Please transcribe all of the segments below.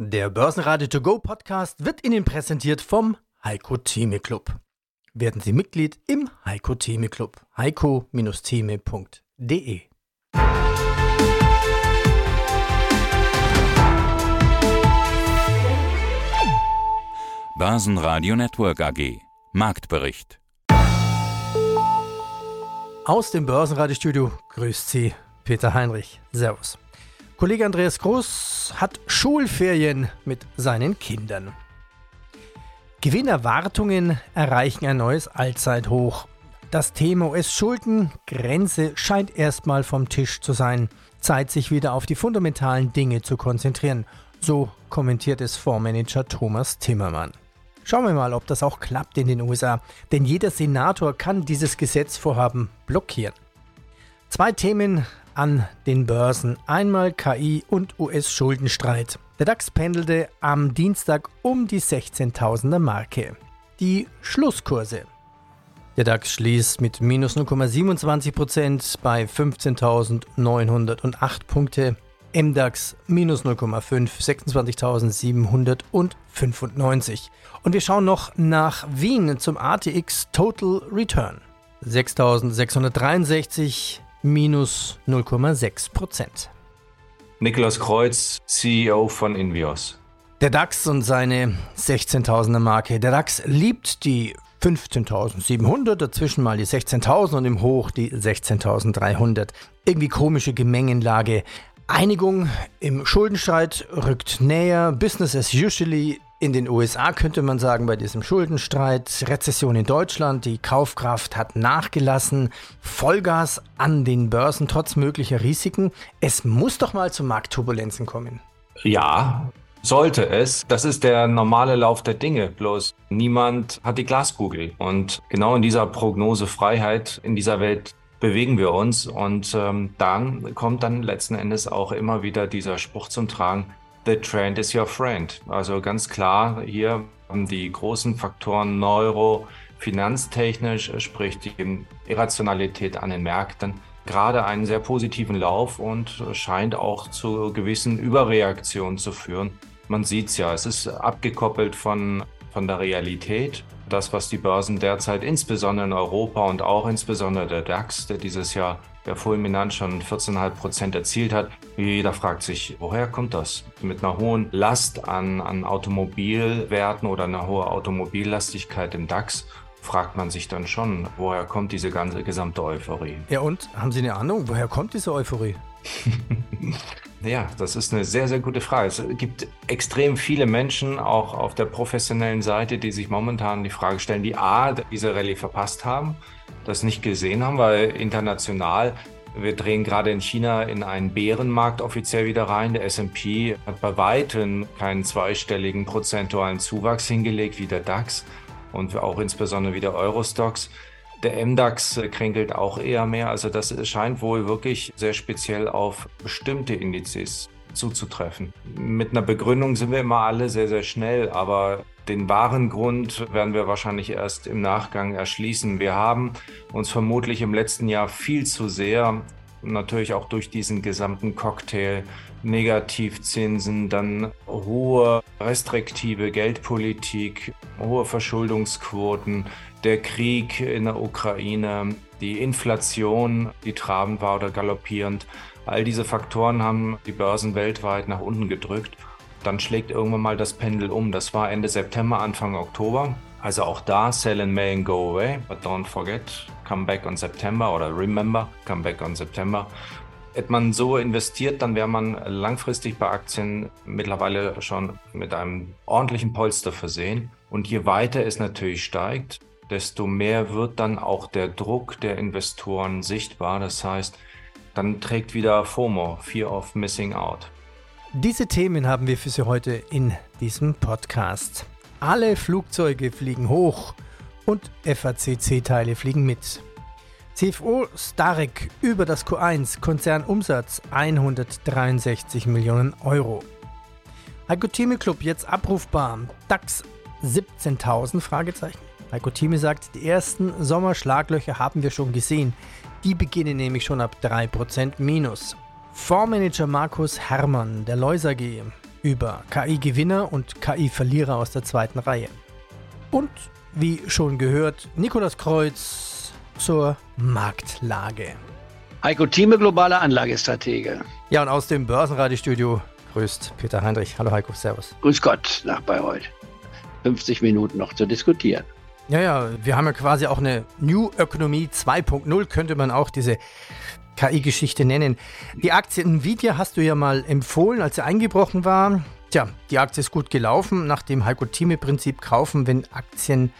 Der Börsenradio To Go Podcast wird Ihnen präsentiert vom Heiko Theme Club. Werden Sie Mitglied im Heiko Theme Club. heiko-theme.de Börsenradio Network AG Marktbericht Aus dem Börsenradiostudio grüßt Sie Peter Heinrich. Servus. Kollege Andreas Groß hat Schulferien mit seinen Kindern. Gewinnerwartungen erreichen ein neues Allzeithoch. Das Thema US-Schulden-Grenze scheint erstmal vom Tisch zu sein. Zeit, sich wieder auf die fundamentalen Dinge zu konzentrieren. So kommentiert es Fondsmanager Thomas Timmermann. Schauen wir mal, ob das auch klappt in den USA, denn jeder Senator kann dieses Gesetzvorhaben blockieren. Zwei Themen an den Börsen. Einmal KI und US-Schuldenstreit. Der DAX pendelte am Dienstag um die 16.000er Marke. Die Schlusskurse. Der DAX schließt mit minus 0,27% bei 15.908 Punkte. MDAX minus 0,5, 26.795. Und wir schauen noch nach Wien zum ATX Total Return. 6.663 minus 0,6 Prozent. Niklas Kreuz, CEO von Invios. Der DAX und seine 16.000er Marke. Der DAX liebt die 15.700, dazwischen mal die 16.000 und im Hoch die 16.300. Irgendwie komische Gemengenlage. Einigung im Schuldenstreit rückt näher. Business as usually in den USA könnte man sagen, bei diesem Schuldenstreit, Rezession in Deutschland, die Kaufkraft hat nachgelassen, Vollgas an den Börsen trotz möglicher Risiken. Es muss doch mal zu Marktturbulenzen kommen. Ja, sollte es. Das ist der normale Lauf der Dinge. Bloß niemand hat die Glaskugel. Und genau in dieser Prognosefreiheit in dieser Welt bewegen wir uns. Und ähm, dann kommt dann letzten Endes auch immer wieder dieser Spruch zum Tragen, The trend is your friend. Also ganz klar, hier haben die großen Faktoren Neuro, finanztechnisch, sprich die Irrationalität an den Märkten, gerade einen sehr positiven Lauf und scheint auch zu gewissen Überreaktionen zu führen. Man sieht es ja, es ist abgekoppelt von, von der Realität. Das, was die Börsen derzeit insbesondere in Europa und auch insbesondere der DAX, der dieses Jahr der fulminant schon 14,5 Prozent erzielt hat. Jeder fragt sich, woher kommt das? Mit einer hohen Last an, an Automobilwerten oder einer hohen Automobillastigkeit im DAX fragt man sich dann schon, woher kommt diese ganze gesamte Euphorie? Ja, und haben Sie eine Ahnung, woher kommt diese Euphorie? ja, das ist eine sehr, sehr gute Frage. Es gibt extrem viele Menschen, auch auf der professionellen Seite, die sich momentan die Frage stellen, die A, diese Rallye verpasst haben das nicht gesehen haben, weil international, wir drehen gerade in China in einen Bärenmarkt offiziell wieder rein. Der SP hat bei weitem keinen zweistelligen prozentualen Zuwachs hingelegt wie der DAX und auch insbesondere wie der Eurostox. Der MDAX kränkelt auch eher mehr. Also das scheint wohl wirklich sehr speziell auf bestimmte Indizes zuzutreffen. Mit einer Begründung sind wir immer alle sehr, sehr schnell, aber den wahren Grund werden wir wahrscheinlich erst im Nachgang erschließen. Wir haben uns vermutlich im letzten Jahr viel zu sehr, natürlich auch durch diesen gesamten Cocktail, Negativzinsen, dann hohe restriktive Geldpolitik, hohe Verschuldungsquoten, der Krieg in der Ukraine, die Inflation, die trabend war oder galoppierend. All diese Faktoren haben die Börsen weltweit nach unten gedrückt. Dann schlägt irgendwann mal das Pendel um. Das war Ende September, Anfang Oktober. Also auch da, sell in May and go away, but don't forget, come back on September oder remember, come back on September. Hätte man so investiert, dann wäre man langfristig bei Aktien mittlerweile schon mit einem ordentlichen Polster versehen. Und je weiter es natürlich steigt, desto mehr wird dann auch der Druck der Investoren sichtbar. Das heißt, dann trägt wieder FOMO, Fear of Missing Out. Diese Themen haben wir für Sie heute in diesem Podcast. Alle Flugzeuge fliegen hoch und FACC-Teile fliegen mit. CFO Starek über das Q1 Konzernumsatz 163 Millionen Euro. Heiko Thieme Club jetzt abrufbar. DAX 17.000 Fragezeichen. Heiko Thieme sagt, die ersten Sommerschlaglöcher haben wir schon gesehen. Die beginnen nämlich schon ab 3% minus. Fondsmanager Markus Hermann der Lois AG. über KI-Gewinner und KI-Verlierer aus der zweiten Reihe. Und wie schon gehört, Nikolas Kreuz zur Marktlage. Heiko Thieme, globale Anlagestratege. Ja, und aus dem Börsenradiostudio grüßt Peter Heinrich. Hallo Heiko, Servus. Grüß Gott nach Bayreuth. 50 Minuten noch zu diskutieren. Ja, ja, wir haben ja quasi auch eine New Ökonomie 2.0, könnte man auch diese KI-Geschichte nennen. Die Aktie Nvidia hast du ja mal empfohlen, als sie eingebrochen war. Tja, die Aktie ist gut gelaufen, nach dem Heiko-Thieme-Prinzip kaufen, wenn Aktien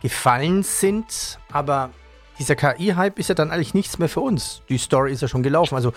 gefallen sind. Aber dieser KI-Hype ist ja dann eigentlich nichts mehr für uns. Die Story ist ja schon gelaufen. Also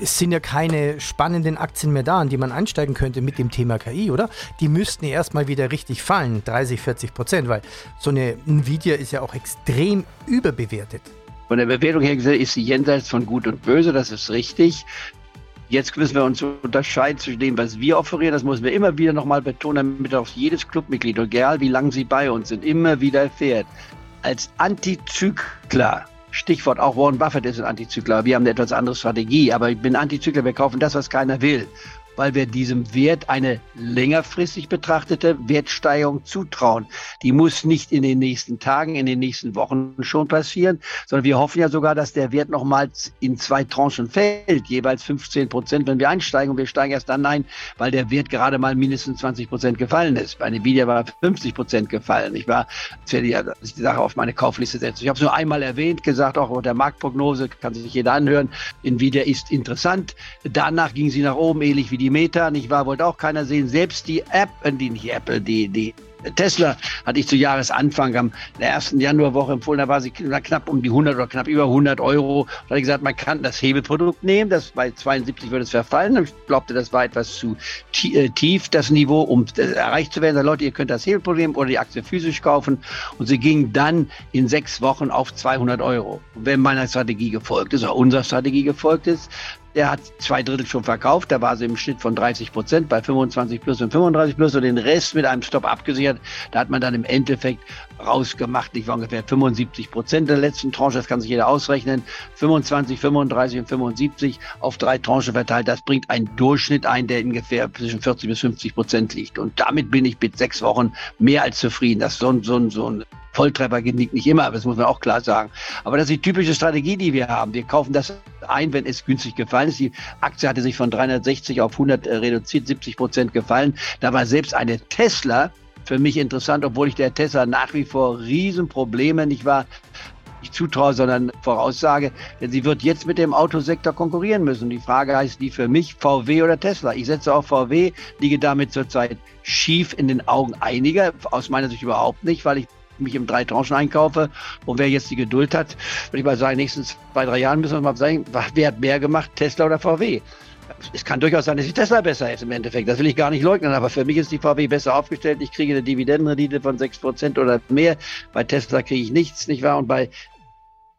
es sind ja keine spannenden Aktien mehr da, an die man einsteigen könnte mit dem Thema KI, oder? Die müssten ja erstmal wieder richtig fallen, 30, 40 Prozent, weil so eine Nvidia ist ja auch extrem überbewertet. Von der Bewertung her gesehen ist sie jenseits von Gut und Böse, das ist richtig. Jetzt müssen wir uns unterscheiden zwischen dem, was wir offerieren. Das müssen wir immer wieder nochmal betonen, damit auch jedes Clubmitglied, egal wie lange sie bei uns sind, immer wieder erfährt. Als Antizykler Stichwort auch Warren Buffett ist ein Antizykler. Wir haben eine etwas andere Strategie, aber ich bin Antizykler. Wir kaufen das, was keiner will weil wir diesem Wert eine längerfristig betrachtete Wertsteigerung zutrauen. Die muss nicht in den nächsten Tagen, in den nächsten Wochen schon passieren, sondern wir hoffen ja sogar, dass der Wert nochmals in zwei Tranchen fällt, jeweils 15 Prozent, wenn wir einsteigen. Und wir steigen erst dann ein, weil der Wert gerade mal mindestens 20 Prozent gefallen ist. Bei Nvidia war 50 Prozent gefallen. Ich war, als ich die Sache auf meine Kaufliste setze. Ich habe es nur einmal erwähnt, gesagt, auch der Marktprognose kann sich jeder anhören. Nvidia ist interessant. Danach ging sie nach oben, ähnlich wie die die Meta, nicht wahr, wollte auch keiner sehen. Selbst die App, äh, die nicht Apple, die, die Tesla hatte ich zu Jahresanfang am der ersten Januarwoche empfohlen, da war sie knapp um die 100 oder knapp über 100 Euro. Da hatte ich gesagt, man kann das Hebelprodukt nehmen, das bei 72 würde es verfallen. Ich glaubte, das war etwas zu äh, tief, das Niveau, um erreicht zu werden. Da Leute, ihr könnt das Hebelprodukt nehmen oder die Aktie physisch kaufen. Und sie ging dann in sechs Wochen auf 200 Euro. Wenn meiner Strategie gefolgt ist, oder unserer Strategie gefolgt ist, der hat zwei Drittel schon verkauft. Da war sie im Schnitt von 30 Prozent bei 25 plus und 35 plus und den Rest mit einem Stop abgesichert. Da hat man dann im Endeffekt rausgemacht, ich war ungefähr 75 Prozent der letzten Tranche. Das kann sich jeder ausrechnen. 25, 35 und 75 auf drei Tranchen verteilt. Das bringt einen Durchschnitt ein, der ungefähr zwischen 40 bis 50 Prozent liegt. Und damit bin ich mit sechs Wochen mehr als zufrieden. Das ist so ein, so ein, so ein Volltreffer gelingt nicht immer, das muss man auch klar sagen. Aber das ist die typische Strategie, die wir haben. Wir kaufen das ein, wenn es günstig gefallen ist. Die Aktie hatte sich von 360 auf 100 äh, reduziert, 70 Prozent gefallen. Da war selbst eine Tesla für mich interessant, obwohl ich der Tesla nach wie vor Riesenprobleme nicht war, nicht zutraue, sondern voraussage, denn sie wird jetzt mit dem Autosektor konkurrieren müssen. Die Frage heißt die für mich VW oder Tesla. Ich setze auf VW, liege damit zurzeit schief in den Augen einiger, aus meiner Sicht überhaupt nicht, weil ich mich im drei Tranchen einkaufe. Und wer jetzt die Geduld hat, würde ich mal sagen, nächsten zwei, drei Jahren müssen wir mal sagen, wer hat mehr gemacht, Tesla oder VW? Es kann durchaus sein, dass die Tesla besser ist im Endeffekt. Das will ich gar nicht leugnen. Aber für mich ist die VW besser aufgestellt. Ich kriege eine Dividendenrendite von 6% oder mehr. Bei Tesla kriege ich nichts, nicht wahr? Und bei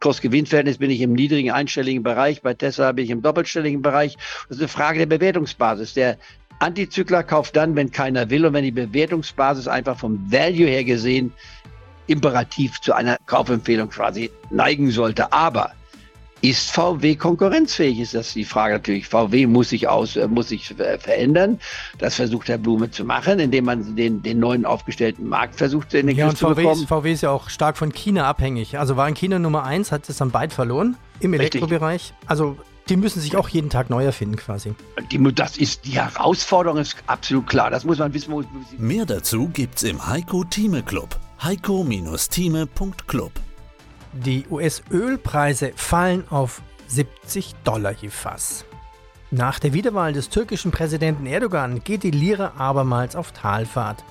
Kurs-Gewinn-Verhältnis bin ich im niedrigen einstelligen Bereich. Bei Tesla bin ich im doppelstelligen Bereich. Das ist eine Frage der Bewertungsbasis. Der Antizykler kauft dann, wenn keiner will und wenn die Bewertungsbasis einfach vom Value her gesehen imperativ zu einer Kaufempfehlung quasi neigen sollte. Aber ist VW konkurrenzfähig? Ist das die Frage natürlich. VW muss sich aus, äh, muss sich verändern. Das versucht Herr Blume zu machen, indem man den, den neuen aufgestellten Markt versucht in den ja, Griff zu VW bekommen. Ist, VW ist ja auch stark von China abhängig. Also war in China Nummer eins, hat es dann bald verloren im Elektrobereich. Also die müssen sich auch jeden Tag neu erfinden quasi. Die, das ist die Herausforderung, ist absolut klar. Das muss man wissen. Mehr dazu gibt's im Heiko Thieme Club heiko-thieme.club. Die US-Ölpreise fallen auf 70 Dollar je Fass. Nach der Wiederwahl des türkischen Präsidenten Erdogan geht die Lira abermals auf Talfahrt.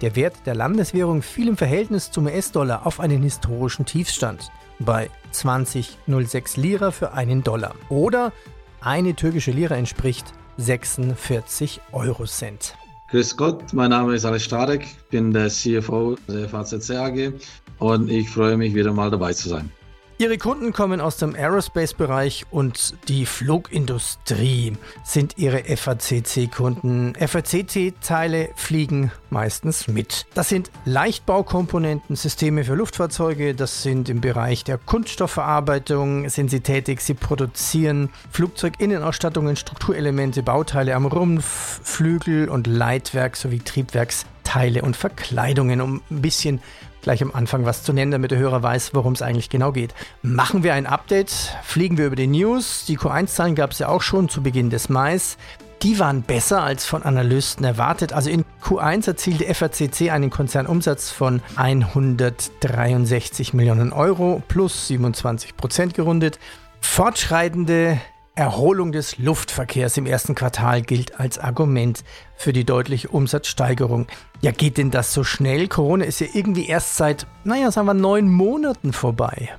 Der Wert der Landeswährung fiel im Verhältnis zum US-Dollar auf einen historischen Tiefstand bei 20,06 Lira für einen Dollar. Oder eine türkische Lira entspricht 46 Eurocent. Grüß Gott, mein Name ist Alex Stradek, bin der CFO der FAZC AG und ich freue mich wieder mal dabei zu sein. Ihre Kunden kommen aus dem Aerospace-Bereich und die Flugindustrie sind Ihre FACC-Kunden. FACC-Teile fliegen meistens mit. Das sind Leichtbaukomponenten, Systeme für Luftfahrzeuge, das sind im Bereich der Kunststoffverarbeitung, sind sie tätig, sie produzieren Flugzeuginnenausstattungen, Strukturelemente, Bauteile am Rumpf, Flügel und Leitwerk sowie Triebwerksteile und Verkleidungen, um ein bisschen gleich am Anfang was zu nennen, damit der Hörer weiß, worum es eigentlich genau geht. Machen wir ein Update, fliegen wir über die News. Die Q1-Zahlen gab es ja auch schon zu Beginn des Mai. Die waren besser als von Analysten erwartet. Also in Q1 erzielte FACC einen Konzernumsatz von 163 Millionen Euro plus 27 Prozent gerundet. Fortschreitende Erholung des Luftverkehrs im ersten Quartal gilt als Argument für die deutliche Umsatzsteigerung. Ja, geht denn das so schnell? Corona ist ja irgendwie erst seit, naja, sagen wir, neun Monaten vorbei.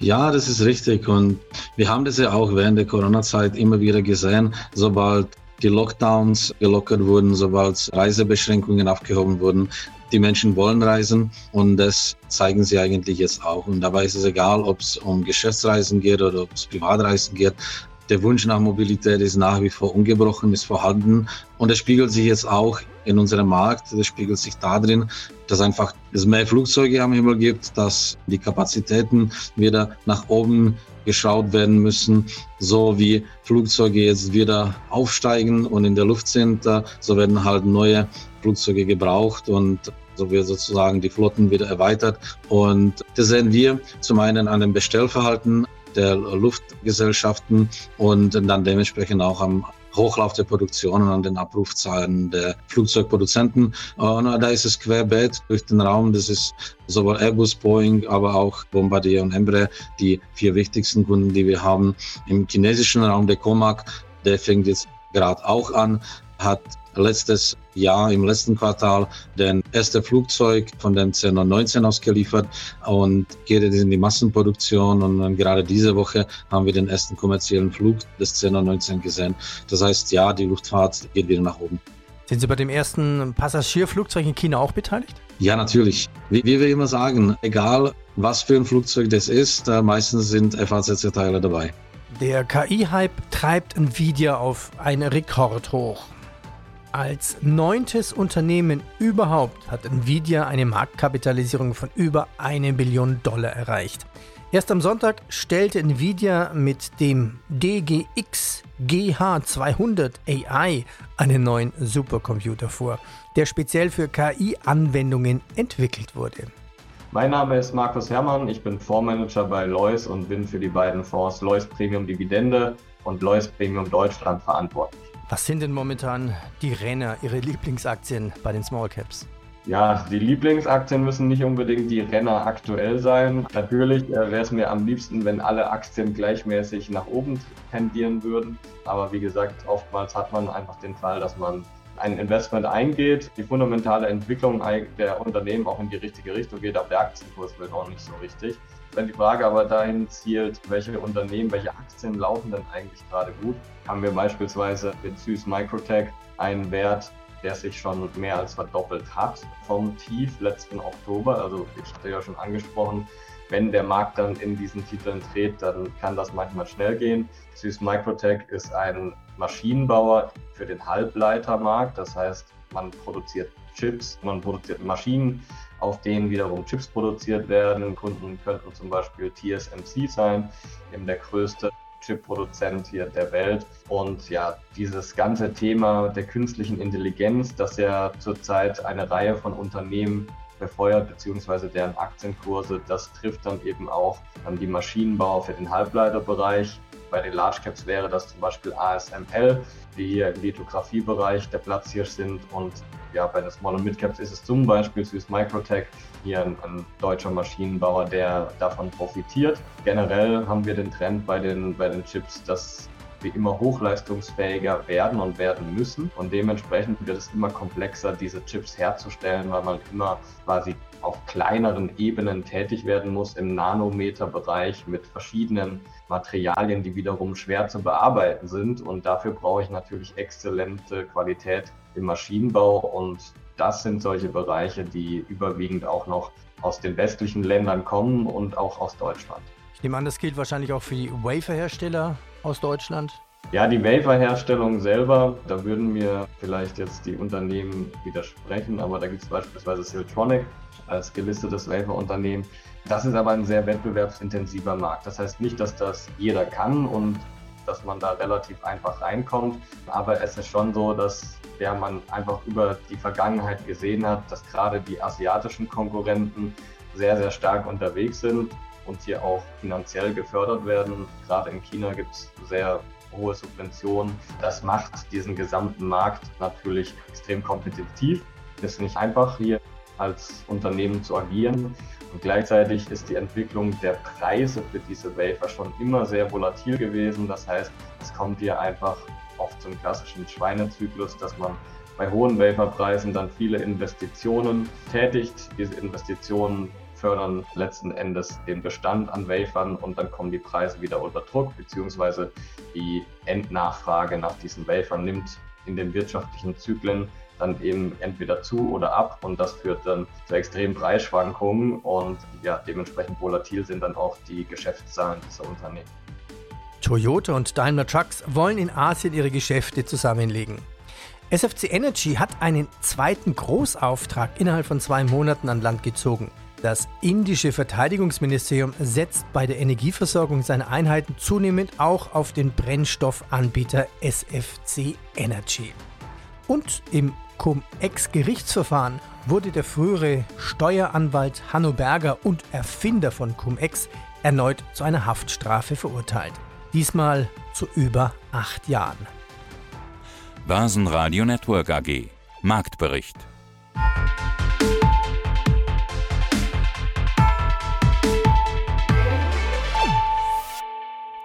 Ja, das ist richtig. Und wir haben das ja auch während der Corona-Zeit immer wieder gesehen. Sobald die Lockdowns gelockert wurden, sobald Reisebeschränkungen aufgehoben wurden, die Menschen wollen reisen und das zeigen sie eigentlich jetzt auch. Und dabei ist es egal, ob es um Geschäftsreisen geht oder ob es Privatreisen geht der Wunsch nach Mobilität ist nach wie vor ungebrochen, ist vorhanden. Und das spiegelt sich jetzt auch in unserem Markt. Das spiegelt sich darin, dass einfach es mehr Flugzeuge am Himmel gibt, dass die Kapazitäten wieder nach oben geschaut werden müssen, so wie Flugzeuge jetzt wieder aufsteigen und in der Luft sind, so werden halt neue Flugzeuge gebraucht und so wird sozusagen die Flotten wieder erweitert. Und das sehen wir zum einen an dem Bestellverhalten der Luftgesellschaften und dann dementsprechend auch am Hochlauf der Produktion und an den Abrufzahlen der Flugzeugproduzenten. Und da ist es querbeet durch den Raum. Das ist sowohl Airbus, Boeing, aber auch Bombardier und Embraer, die vier wichtigsten Kunden, die wir haben. Im chinesischen Raum der Comac, der fängt jetzt gerade auch an, hat letztes Jahr, im letzten Quartal, den erste Flugzeug von dem C919 ausgeliefert und geht jetzt in die Massenproduktion. Und gerade diese Woche haben wir den ersten kommerziellen Flug des C919 gesehen. Das heißt, ja, die Luftfahrt geht wieder nach oben. Sind Sie bei dem ersten Passagierflugzeug in China auch beteiligt? Ja, natürlich. Wie, wie wir immer sagen, egal was für ein Flugzeug das ist, äh, meistens sind FACC-Teile dabei. Der KI-Hype treibt Nvidia auf einen Rekord hoch. Als neuntes Unternehmen überhaupt hat Nvidia eine Marktkapitalisierung von über eine Billion Dollar erreicht. Erst am Sonntag stellte Nvidia mit dem DGX GH200 AI einen neuen Supercomputer vor, der speziell für KI-Anwendungen entwickelt wurde. Mein Name ist Markus Herrmann, ich bin Fondsmanager bei Lois und bin für die beiden Fonds Lois Premium Dividende und Lois Premium Deutschland verantwortlich. Was sind denn momentan die Renner, Ihre Lieblingsaktien bei den Small Caps? Ja, die Lieblingsaktien müssen nicht unbedingt die Renner aktuell sein. Natürlich äh, wäre es mir am liebsten, wenn alle Aktien gleichmäßig nach oben tendieren würden. Aber wie gesagt, oftmals hat man einfach den Fall, dass man ein Investment eingeht, die fundamentale Entwicklung der Unternehmen auch in die richtige Richtung geht, aber der Aktienkurs wird auch nicht so richtig. Wenn die Frage aber dahin zielt, welche Unternehmen, welche Aktien laufen denn eigentlich gerade gut, haben wir beispielsweise mit Süß Microtech einen Wert, der sich schon mehr als verdoppelt hat vom Tief letzten Oktober. Also ich hatte ja schon angesprochen, wenn der Markt dann in diesen Titeln dreht, dann kann das manchmal schnell gehen. Süß Microtech ist ein Maschinenbauer für den Halbleitermarkt. Das heißt, man produziert Chips, man produziert Maschinen, auf denen wiederum Chips produziert werden. Kunden könnten zum Beispiel TSMC sein, eben der größte Chip-Produzent hier der Welt. Und ja, dieses ganze Thema der künstlichen Intelligenz, das ja zurzeit eine Reihe von Unternehmen befeuert, beziehungsweise deren Aktienkurse, das trifft dann eben auch die Maschinenbauer für den Halbleiterbereich. Bei den Large Caps wäre das zum Beispiel ASML, die hier im Lithografiebereich der Platzhirsch sind. Und ja, bei den Small- und Mid-Caps ist es zum Beispiel Swiss Microtech, hier ein, ein, deutscher Maschinenbauer, der davon profitiert. Generell haben wir den Trend bei den, bei den Chips, dass wir immer hochleistungsfähiger werden und werden müssen. Und dementsprechend wird es immer komplexer, diese Chips herzustellen, weil man immer quasi auf kleineren Ebenen tätig werden muss, im Nanometerbereich mit verschiedenen Materialien, die wiederum schwer zu bearbeiten sind. Und dafür brauche ich natürlich exzellente Qualität im Maschinenbau. Und das sind solche Bereiche, die überwiegend auch noch aus den westlichen Ländern kommen und auch aus Deutschland. Ich nehme an, das gilt wahrscheinlich auch für die Wafer-Hersteller aus Deutschland. Ja, die Wafer-Herstellung selber, da würden mir vielleicht jetzt die Unternehmen widersprechen, aber da gibt es beispielsweise Siltronic als gelistetes Wafer-Unternehmen. Das ist aber ein sehr wettbewerbsintensiver Markt. Das heißt nicht, dass das jeder kann und dass man da relativ einfach reinkommt, aber es ist schon so, dass ja, man einfach über die Vergangenheit gesehen hat, dass gerade die asiatischen Konkurrenten sehr, sehr stark unterwegs sind und hier auch finanziell gefördert werden. Gerade in China gibt es sehr hohe Subventionen. Das macht diesen gesamten Markt natürlich extrem kompetitiv. Es ist nicht einfach, hier als Unternehmen zu agieren. Und gleichzeitig ist die Entwicklung der Preise für diese Wafer schon immer sehr volatil gewesen. Das heißt, es kommt hier einfach oft zum klassischen Schweinezyklus, dass man bei hohen Waferpreisen dann viele Investitionen tätigt. Diese Investitionen fördern letzten Endes den Bestand an Wafern und dann kommen die Preise wieder unter Druck, beziehungsweise die Endnachfrage nach diesen Wafern nimmt in den wirtschaftlichen Zyklen dann eben entweder zu oder ab und das führt dann zu extremen Preisschwankungen und ja, dementsprechend volatil sind dann auch die Geschäftszahlen dieser Unternehmen. Toyota und Daimler Trucks wollen in Asien ihre Geschäfte zusammenlegen. SFC Energy hat einen zweiten Großauftrag innerhalb von zwei Monaten an Land gezogen. Das indische Verteidigungsministerium setzt bei der Energieversorgung seiner Einheiten zunehmend auch auf den Brennstoffanbieter SFC Energy. Und im Cum-Ex-Gerichtsverfahren wurde der frühere Steueranwalt Hanno Berger und Erfinder von Cum-Ex erneut zu einer Haftstrafe verurteilt. Diesmal zu über acht Jahren. Basen Network AG Marktbericht